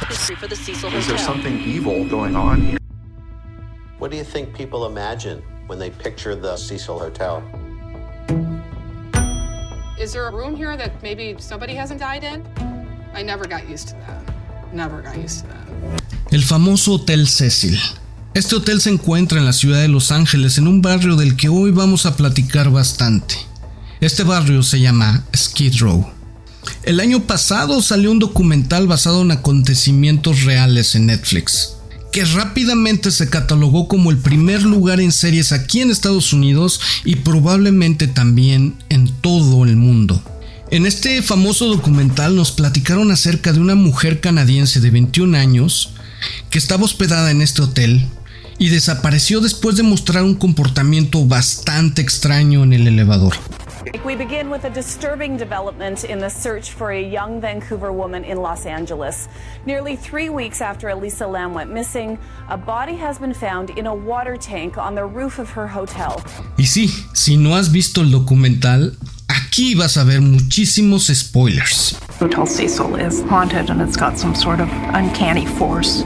dark history for the Cecil Is there something evil going on here? What do you think people imagine when they picture the Cecil Hotel? Is there a room here that maybe somebody hasn't died in? I never got used to that. Never got used to that. El famoso Hotel Cecil. Este hotel se encuentra en la ciudad de Los Ángeles, en un barrio del que hoy vamos a platicar bastante. Este barrio se llama Skid Row. El año pasado salió un documental basado en acontecimientos reales en Netflix, que rápidamente se catalogó como el primer lugar en series aquí en Estados Unidos y probablemente también en todo el mundo. En este famoso documental nos platicaron acerca de una mujer canadiense de 21 años que estaba hospedada en este hotel y desapareció después de mostrar un comportamiento bastante extraño en el elevador. We begin with a disturbing development in the search for a young Vancouver woman in Los Angeles. Nearly three weeks after Elisa Lam went missing, a body has been found in a water tank on the roof of her hotel. Y sí, si no has visto el documental, aquí vas a ver muchísimos spoilers. Hotel Cecil is haunted and it's got some sort of uncanny force.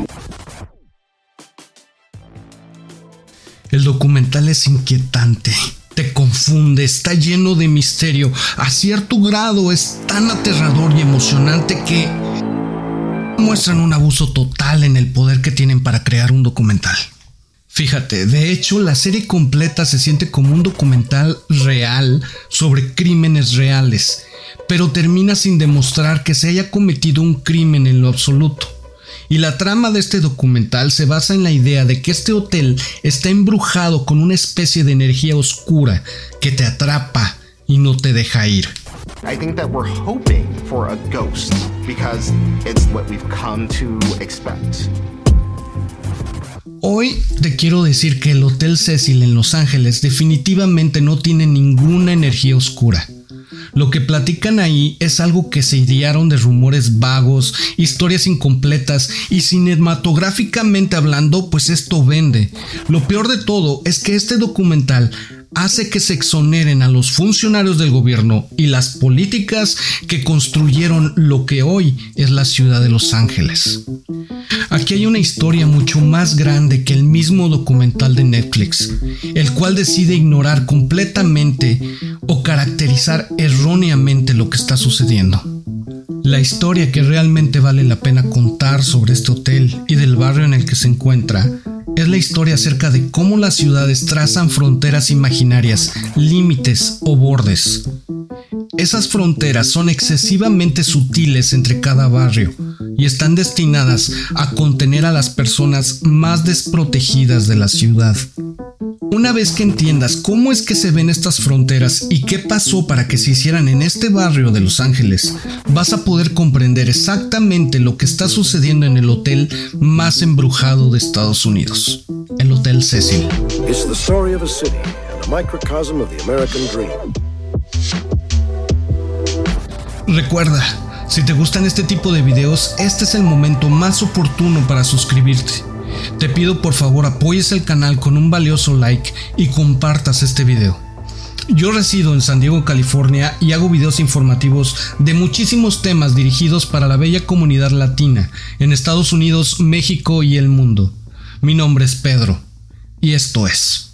El documental es inquietante, te confunde, está lleno de misterio, a cierto grado es tan aterrador y emocionante que muestran un abuso total en el poder que tienen para crear un documental. Fíjate, de hecho la serie completa se siente como un documental real sobre crímenes reales, pero termina sin demostrar que se haya cometido un crimen en lo absoluto. Y la trama de este documental se basa en la idea de que este hotel está embrujado con una especie de energía oscura que te atrapa y no te deja ir. I think that we're hoping for a ghost because it's what we've come to expect. Hoy te quiero decir que el Hotel Cecil en Los Ángeles definitivamente no tiene ninguna energía oscura. Lo que platican ahí es algo que se idearon de rumores vagos, historias incompletas y cinematográficamente hablando, pues esto vende. Lo peor de todo es que este documental hace que se exoneren a los funcionarios del gobierno y las políticas que construyeron lo que hoy es la ciudad de Los Ángeles. Aquí hay una historia mucho más grande que el mismo documental de Netflix, el cual decide ignorar completamente o caracterizar erróneamente lo que está sucediendo. La historia que realmente vale la pena contar sobre este hotel y del barrio en el que se encuentra es la historia acerca de cómo las ciudades trazan fronteras imaginarias, límites o bordes. Esas fronteras son excesivamente sutiles entre cada barrio y están destinadas a contener a las personas más desprotegidas de la ciudad. Una vez que entiendas cómo es que se ven estas fronteras y qué pasó para que se hicieran en este barrio de Los Ángeles, vas a poder comprender exactamente lo que está sucediendo en el hotel más embrujado de Estados Unidos, el Hotel Cecil. It's the story of a city and a microcosm of the American dream. Recuerda, si te gustan este tipo de videos, este es el momento más oportuno para suscribirte. Te pido por favor apoyes el canal con un valioso like y compartas este video. Yo resido en San Diego, California y hago videos informativos de muchísimos temas dirigidos para la bella comunidad latina en Estados Unidos, México y el mundo. Mi nombre es Pedro y esto es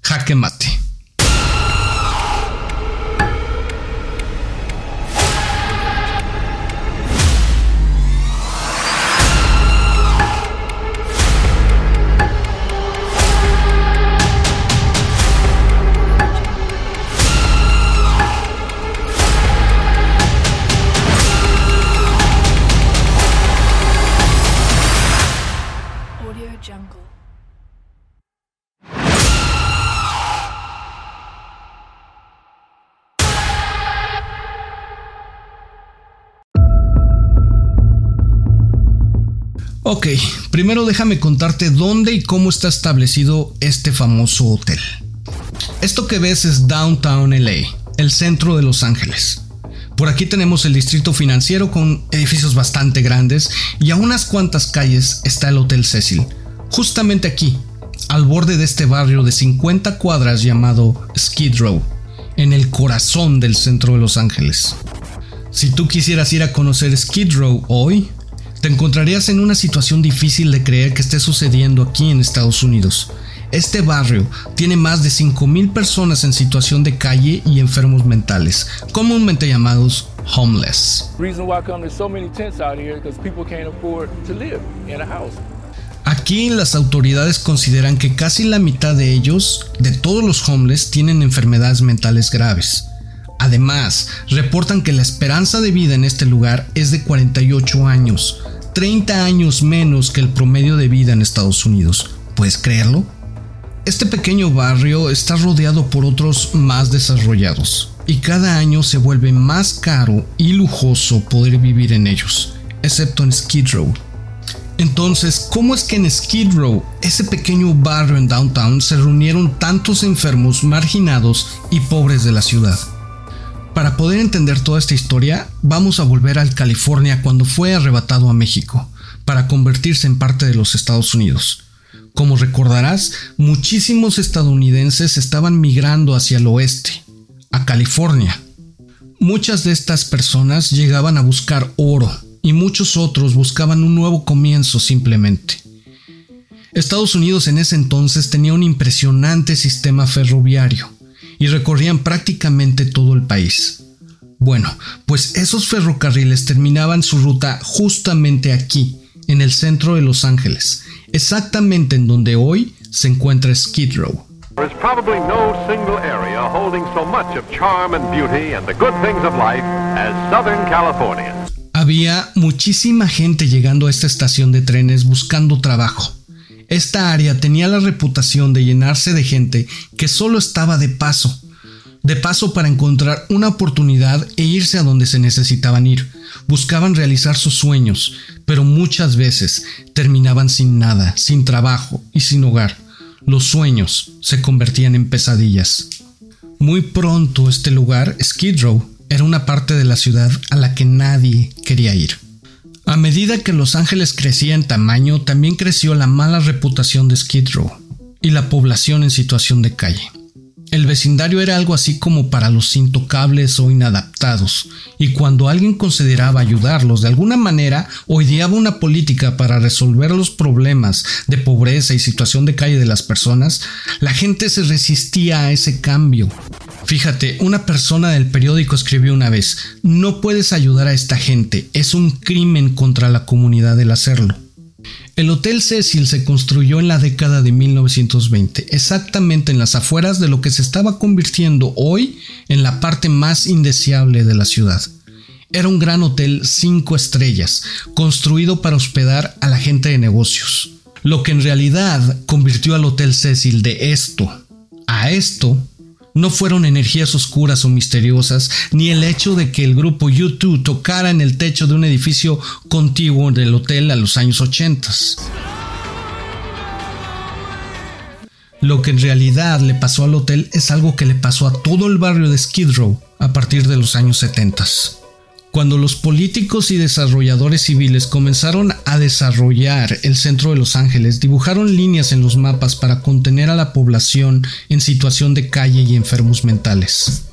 Jaque Mate. Ok, primero déjame contarte dónde y cómo está establecido este famoso hotel. Esto que ves es Downtown LA, el centro de Los Ángeles. Por aquí tenemos el distrito financiero con edificios bastante grandes y a unas cuantas calles está el Hotel Cecil. Justamente aquí, al borde de este barrio de 50 cuadras llamado Skid Row, en el corazón del centro de Los Ángeles. Si tú quisieras ir a conocer Skid Row hoy, te encontrarías en una situación difícil de creer que esté sucediendo aquí en Estados Unidos. Este barrio tiene más de 5.000 personas en situación de calle y enfermos mentales, comúnmente llamados homeless. Aquí las autoridades consideran que casi la mitad de ellos, de todos los homeless, tienen enfermedades mentales graves. Además, reportan que la esperanza de vida en este lugar es de 48 años, 30 años menos que el promedio de vida en Estados Unidos. ¿Puedes creerlo? Este pequeño barrio está rodeado por otros más desarrollados y cada año se vuelve más caro y lujoso poder vivir en ellos, excepto en Skid Row, entonces, ¿cómo es que en Skid Row, ese pequeño barrio en downtown, se reunieron tantos enfermos, marginados y pobres de la ciudad? Para poder entender toda esta historia, vamos a volver al California cuando fue arrebatado a México, para convertirse en parte de los Estados Unidos. Como recordarás, muchísimos estadounidenses estaban migrando hacia el oeste, a California. Muchas de estas personas llegaban a buscar oro, y muchos otros buscaban un nuevo comienzo simplemente. Estados Unidos en ese entonces tenía un impresionante sistema ferroviario y recorrían prácticamente todo el país. Bueno, pues esos ferrocarriles terminaban su ruta justamente aquí, en el centro de Los Ángeles, exactamente en donde hoy se encuentra Skid Row. There's probably no single area holding so much of charm and beauty and the good things of life as Southern California. Había muchísima gente llegando a esta estación de trenes buscando trabajo. Esta área tenía la reputación de llenarse de gente que solo estaba de paso, de paso para encontrar una oportunidad e irse a donde se necesitaban ir. Buscaban realizar sus sueños, pero muchas veces terminaban sin nada, sin trabajo y sin hogar. Los sueños se convertían en pesadillas. Muy pronto este lugar, Skid Row, era una parte de la ciudad a la que nadie quería ir. A medida que Los Ángeles crecía en tamaño, también creció la mala reputación de Skid Row y la población en situación de calle. El vecindario era algo así como para los intocables o inadaptados, y cuando alguien consideraba ayudarlos de alguna manera o ideaba una política para resolver los problemas de pobreza y situación de calle de las personas, la gente se resistía a ese cambio. Fíjate, una persona del periódico escribió una vez, no puedes ayudar a esta gente, es un crimen contra la comunidad el hacerlo. El Hotel Cecil se construyó en la década de 1920, exactamente en las afueras de lo que se estaba convirtiendo hoy en la parte más indeseable de la ciudad. Era un gran hotel cinco estrellas, construido para hospedar a la gente de negocios. Lo que en realidad convirtió al Hotel Cecil de esto a esto no fueron energías oscuras o misteriosas, ni el hecho de que el grupo U2 tocara en el techo de un edificio contiguo del hotel a los años 80. Lo que en realidad le pasó al hotel es algo que le pasó a todo el barrio de Skid Row a partir de los años 70. Cuando los políticos y desarrolladores civiles comenzaron a desarrollar el centro de Los Ángeles, dibujaron líneas en los mapas para contener a la población en situación de calle y enfermos mentales.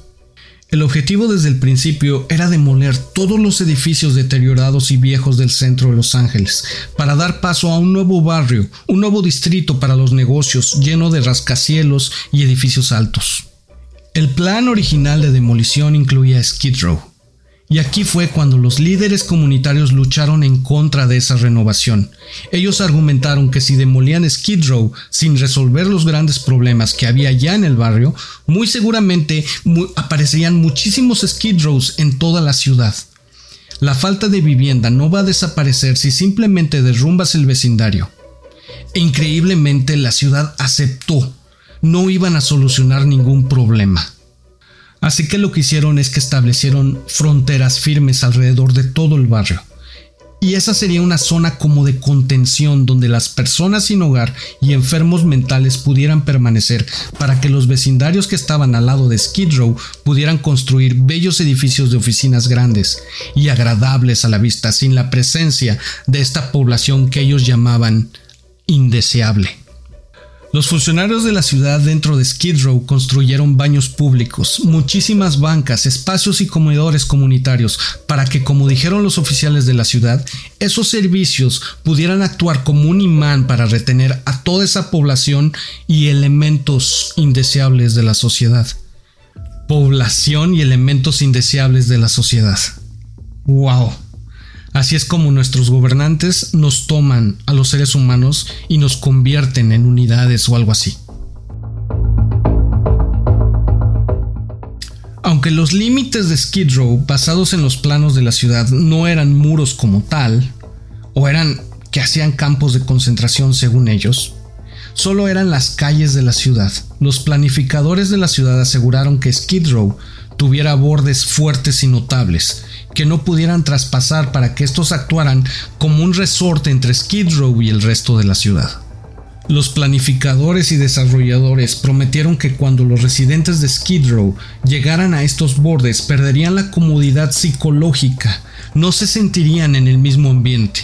El objetivo desde el principio era demoler todos los edificios deteriorados y viejos del centro de Los Ángeles, para dar paso a un nuevo barrio, un nuevo distrito para los negocios lleno de rascacielos y edificios altos. El plan original de demolición incluía Skid Row, y aquí fue cuando los líderes comunitarios lucharon en contra de esa renovación. Ellos argumentaron que si demolían Skid Row sin resolver los grandes problemas que había ya en el barrio, muy seguramente aparecerían muchísimos Skid Rows en toda la ciudad. La falta de vivienda no va a desaparecer si simplemente derrumbas el vecindario. Increíblemente la ciudad aceptó. No iban a solucionar ningún problema. Así que lo que hicieron es que establecieron fronteras firmes alrededor de todo el barrio. Y esa sería una zona como de contención donde las personas sin hogar y enfermos mentales pudieran permanecer para que los vecindarios que estaban al lado de Skid Row pudieran construir bellos edificios de oficinas grandes y agradables a la vista sin la presencia de esta población que ellos llamaban indeseable. Los funcionarios de la ciudad dentro de Skid Row construyeron baños públicos, muchísimas bancas, espacios y comedores comunitarios para que, como dijeron los oficiales de la ciudad, esos servicios pudieran actuar como un imán para retener a toda esa población y elementos indeseables de la sociedad. Población y elementos indeseables de la sociedad. ¡Wow! Así es como nuestros gobernantes nos toman a los seres humanos y nos convierten en unidades o algo así. Aunque los límites de Skid Row basados en los planos de la ciudad no eran muros como tal, o eran que hacían campos de concentración según ellos, solo eran las calles de la ciudad. Los planificadores de la ciudad aseguraron que Skid Row tuviera bordes fuertes y notables, que no pudieran traspasar para que estos actuaran como un resorte entre Skid Row y el resto de la ciudad. Los planificadores y desarrolladores prometieron que cuando los residentes de Skid Row llegaran a estos bordes perderían la comodidad psicológica, no se sentirían en el mismo ambiente.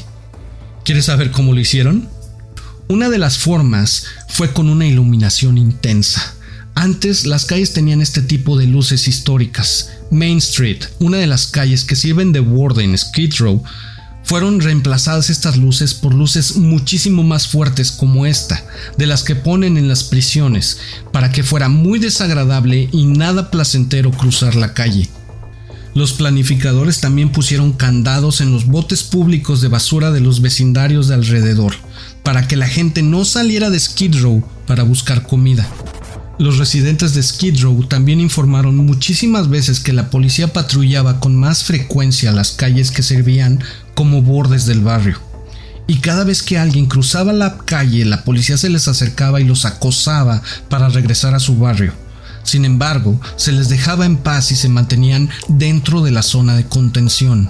¿Quieres saber cómo lo hicieron? Una de las formas fue con una iluminación intensa. Antes las calles tenían este tipo de luces históricas. Main Street, una de las calles que sirven de borde en Skid Row, fueron reemplazadas estas luces por luces muchísimo más fuertes como esta, de las que ponen en las prisiones, para que fuera muy desagradable y nada placentero cruzar la calle. Los planificadores también pusieron candados en los botes públicos de basura de los vecindarios de alrededor, para que la gente no saliera de Skid Row para buscar comida. Los residentes de Skid Row también informaron muchísimas veces que la policía patrullaba con más frecuencia las calles que servían como bordes del barrio. Y cada vez que alguien cruzaba la calle, la policía se les acercaba y los acosaba para regresar a su barrio. Sin embargo, se les dejaba en paz y se mantenían dentro de la zona de contención.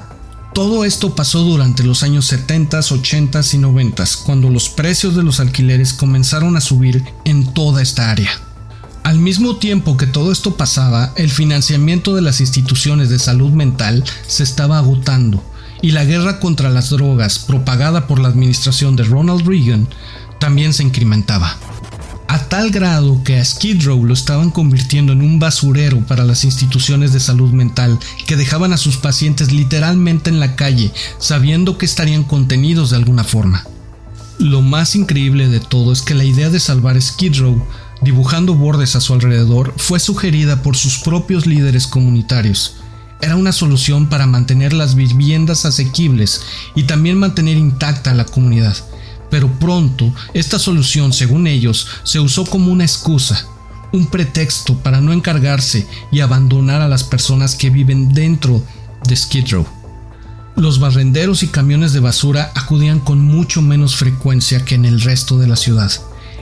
Todo esto pasó durante los años 70, 80 y 90, cuando los precios de los alquileres comenzaron a subir en toda esta área. Al mismo tiempo que todo esto pasaba, el financiamiento de las instituciones de salud mental se estaba agotando y la guerra contra las drogas propagada por la administración de Ronald Reagan también se incrementaba. A tal grado que a Skid Row lo estaban convirtiendo en un basurero para las instituciones de salud mental que dejaban a sus pacientes literalmente en la calle sabiendo que estarían contenidos de alguna forma. Lo más increíble de todo es que la idea de salvar Skid Row dibujando bordes a su alrededor, fue sugerida por sus propios líderes comunitarios. Era una solución para mantener las viviendas asequibles y también mantener intacta la comunidad. Pero pronto, esta solución, según ellos, se usó como una excusa, un pretexto para no encargarse y abandonar a las personas que viven dentro de Skid Row. Los barrenderos y camiones de basura acudían con mucho menos frecuencia que en el resto de la ciudad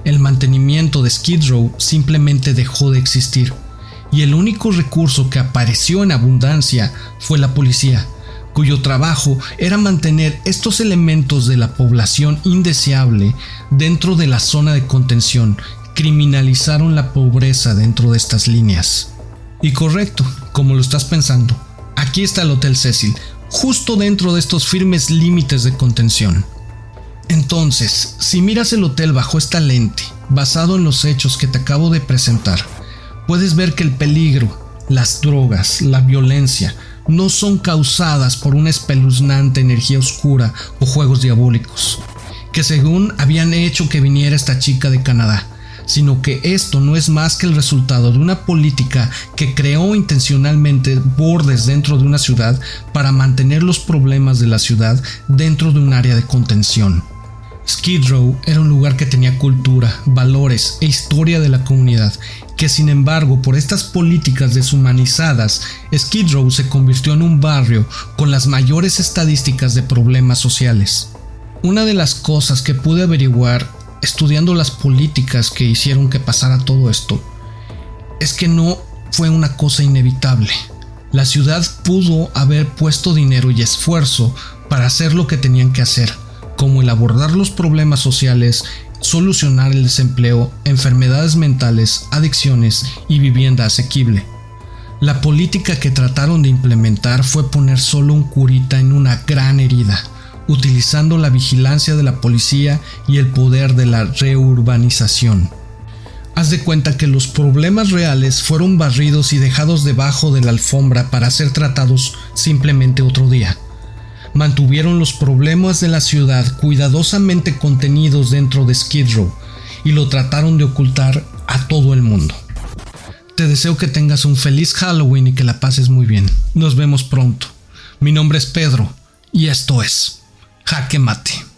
el mantenimiento de Skid Row simplemente dejó de existir, y el único recurso que apareció en abundancia fue la policía, cuyo trabajo era mantener estos elementos de la población indeseable dentro de la zona de contención, criminalizaron la pobreza dentro de estas líneas. Y correcto, como lo estás pensando, aquí está el Hotel Cecil, justo dentro de estos firmes límites de contención. Entonces, si miras el hotel bajo esta lente, basado en los hechos que te acabo de presentar, puedes ver que el peligro, las drogas, la violencia, no son causadas por una espeluznante energía oscura o juegos diabólicos, que según habían hecho que viniera esta chica de Canadá, sino que esto no es más que el resultado de una política que creó intencionalmente bordes dentro de una ciudad para mantener los problemas de la ciudad dentro de un área de contención. Skid Row era un lugar que tenía cultura, valores e historia de la comunidad, que sin embargo por estas políticas deshumanizadas, Skid Row se convirtió en un barrio con las mayores estadísticas de problemas sociales. Una de las cosas que pude averiguar estudiando las políticas que hicieron que pasara todo esto es que no fue una cosa inevitable. La ciudad pudo haber puesto dinero y esfuerzo para hacer lo que tenían que hacer, como el abordar los problemas sociales, solucionar el desempleo, enfermedades mentales, adicciones y vivienda asequible. La política que trataron de implementar fue poner solo un curita en una gran herida, utilizando la vigilancia de la policía y el poder de la reurbanización. Haz de cuenta que los problemas reales fueron barridos y dejados debajo de la alfombra para ser tratados simplemente otro día. Mantuvieron los problemas de la ciudad cuidadosamente contenidos dentro de Skid Row y lo trataron de ocultar a todo el mundo. Te deseo que tengas un feliz Halloween y que la pases muy bien. Nos vemos pronto. Mi nombre es Pedro y esto es Jaque Mate.